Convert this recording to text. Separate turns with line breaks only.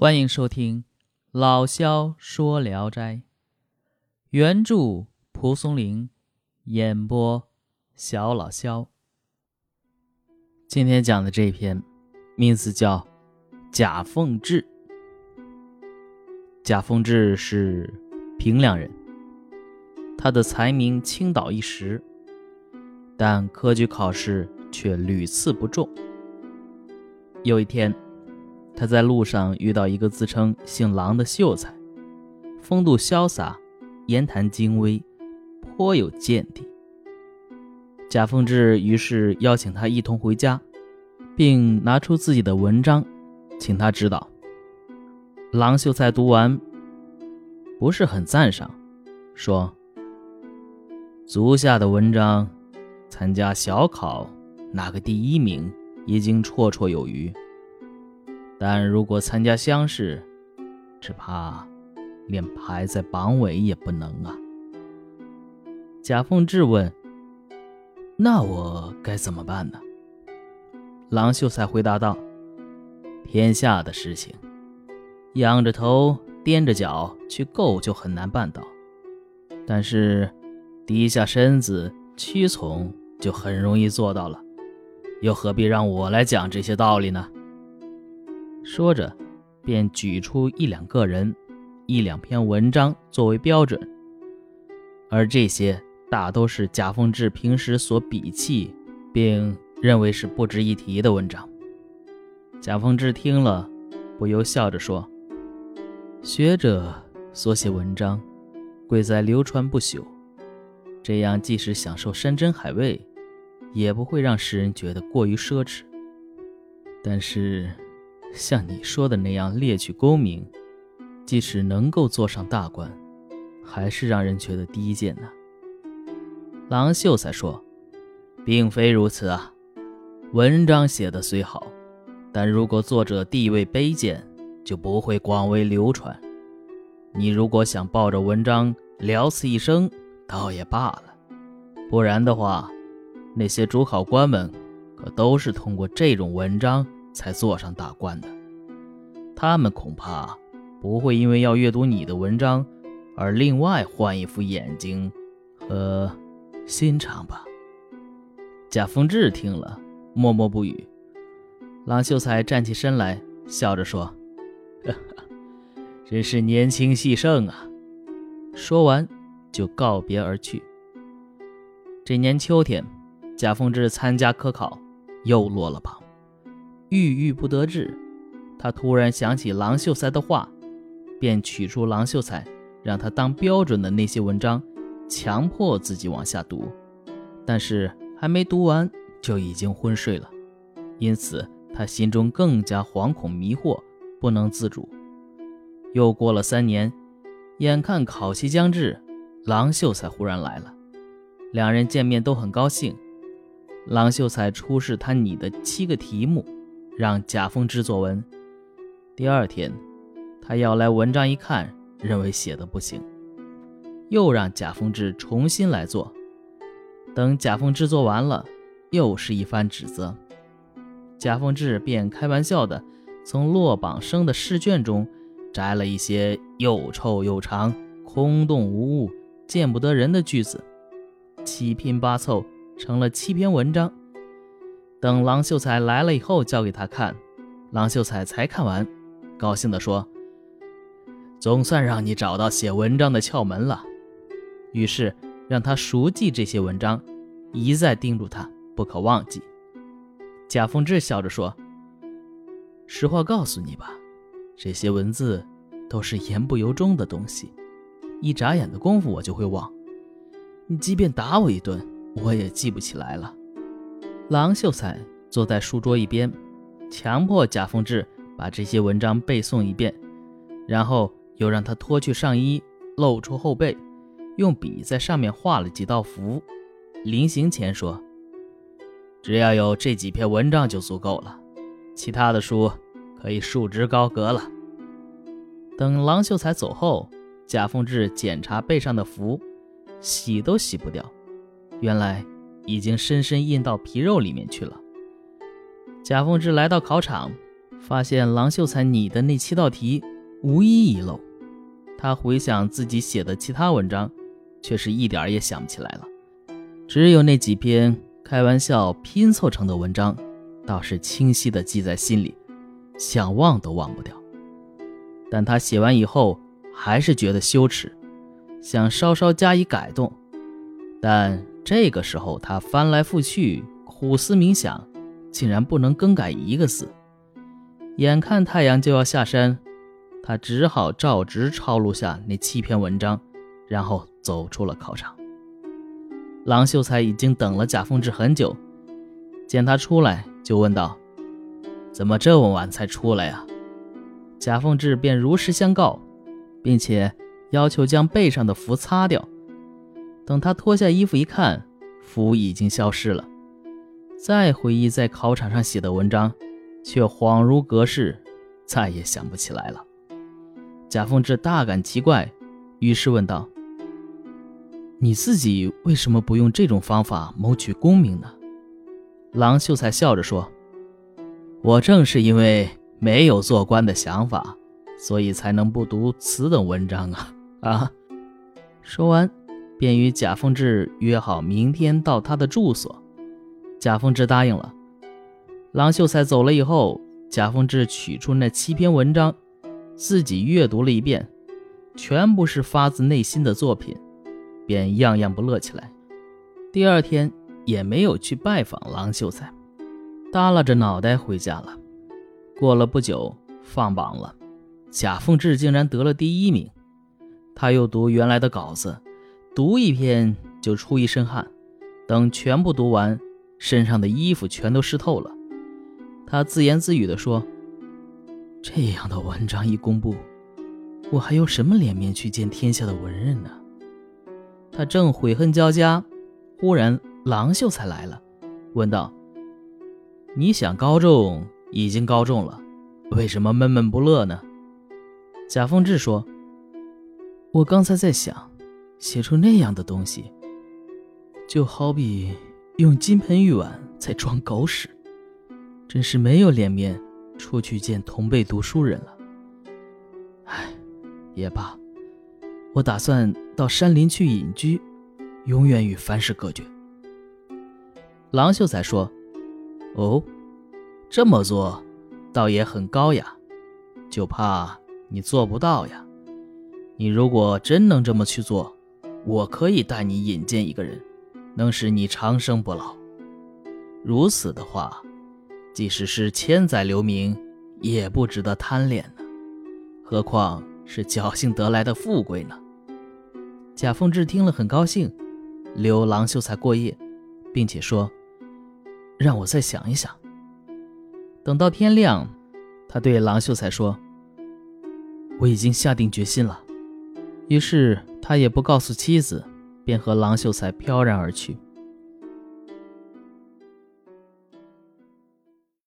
欢迎收听老萧说聊斋，原著蒲松龄，演播小老萧。今天讲的这篇名字叫《贾凤志》。贾凤志是平凉人，他的才名倾倒一时，但科举考试却屡次不中。有一天。他在路上遇到一个自称姓郎的秀才，风度潇洒，言谈精微，颇有见地。贾凤志于是邀请他一同回家，并拿出自己的文章，请他指导。郎秀才读完，不是很赞赏，说：“足下的文章，参加小考拿个第一名，已经绰绰有余。”但如果参加乡试，只怕连排在榜尾也不能啊。贾凤志问：“那我该怎么办呢？”郎秀才回答道：“天下的事情，仰着头、踮着脚去够就很难办到；但是低下身子、屈从就很容易做到了。又何必让我来讲这些道理呢？”说着，便举出一两个人、一两篇文章作为标准，而这些大都是贾凤志平时所鄙弃，并认为是不值一提的文章。贾凤志听了，不由笑着说：“学者所写文章，贵在流传不朽，这样即使享受山珍海味，也不会让世人觉得过于奢侈。但是……”像你说的那样猎取功名，即使能够坐上大官，还是让人觉得低贱呢。郎秀才说：“并非如此啊，文章写的虽好，但如果作者地位卑贱，就不会广为流传。你如果想抱着文章了此一生，倒也罢了；不然的话，那些主考官们可都是通过这种文章。”才坐上大官的，他们恐怕不会因为要阅读你的文章而另外换一副眼睛和心肠吧。贾凤志听了，默默不语。郎秀才站起身来，笑着说：“ 真是年轻气盛啊！”说完，就告别而去。这年秋天，贾凤志参加科考，又落了榜。郁郁不得志，他突然想起郎秀才的话，便取出郎秀才让他当标准的那些文章，强迫自己往下读。但是还没读完，就已经昏睡了。因此他心中更加惶恐迷惑，不能自主。又过了三年，眼看考期将至，郎秀才忽然来了。两人见面都很高兴。郎秀才出示他拟的七个题目。让贾凤志作文。第二天，他要来文章一看，认为写的不行，又让贾凤志重新来做。等贾凤志做完了，又是一番指责。贾凤志便开玩笑的从落榜生的试卷中摘了一些又臭又长、空洞无物、见不得人的句子，七拼八凑成了七篇文章。等郎秀才来了以后，交给他看，郎秀才才看完，高兴地说：“总算让你找到写文章的窍门了。”于是让他熟记这些文章，一再叮嘱他不可忘记。贾凤志笑着说：“实话告诉你吧，这些文字都是言不由衷的东西，一眨眼的功夫我就会忘，你即便打我一顿，我也记不起来了。”郎秀才坐在书桌一边，强迫贾凤志把这些文章背诵一遍，然后又让他脱去上衣，露出后背，用笔在上面画了几道符。临行前说：“只要有这几篇文章就足够了，其他的书可以束之高阁了。”等郎秀才走后，贾凤志检查背上的符，洗都洗不掉，原来。已经深深印到皮肉里面去了。贾凤志来到考场，发现郎秀才拟的那七道题无一遗漏。他回想自己写的其他文章，却是一点也想不起来了。只有那几篇开玩笑拼凑成的文章，倒是清晰地记在心里，想忘都忘不掉。但他写完以后，还是觉得羞耻，想稍稍加以改动。但这个时候，他翻来覆去，苦思冥想，竟然不能更改一个字。眼看太阳就要下山。他只好照直抄录下那七篇文章，然后走出了考场。郎秀才已经等了贾凤志很久，见他出来，就问道：“怎么这么晚才出来呀？”贾凤志便如实相告，并且要求将背上的符擦掉。等他脱下衣服一看，符已经消失了。再回忆在考场上写的文章，却恍如隔世，再也想不起来了。贾凤志大感奇怪，于是问道：“你自己为什么不用这种方法谋取功名呢？”郎秀才笑着说：“我正是因为没有做官的想法，所以才能不读此等文章啊！”啊！说完，便与贾凤志约好明天到他的住所。贾凤志答应了。郎秀才走了以后，贾凤志取出那七篇文章。自己阅读了一遍，全部是发自内心的作品，便样样不乐起来。第二天也没有去拜访郎秀才，耷拉着脑袋回家了。过了不久，放榜了，贾凤志竟然得了第一名。他又读原来的稿子，读一篇就出一身汗，等全部读完，身上的衣服全都湿透了。他自言自语地说。这样的文章一公布，我还有什么脸面去见天下的文人呢？他正悔恨交加，忽然郎秀才来了，问道：“你想高中已经高中了，为什么闷闷不乐呢？”贾凤志说：“我刚才在想，写出那样的东西，就好比用金盆玉碗在装狗屎，真是没有脸面。”出去见同辈读书人了。唉，也罢，我打算到山林去隐居，永远与凡事隔绝。郎秀才说：“哦，这么做，倒也很高雅，就怕你做不到呀。你如果真能这么去做，我可以带你引荐一个人，能使你长生不老。如此的话。”即使是千载留名，也不值得贪恋呢。何况是侥幸得来的富贵呢？贾凤志听了很高兴，留郎秀才过夜，并且说：“让我再想一想。”等到天亮，他对郎秀才说：“我已经下定决心了。”于是他也不告诉妻子，便和郎秀才飘然而去。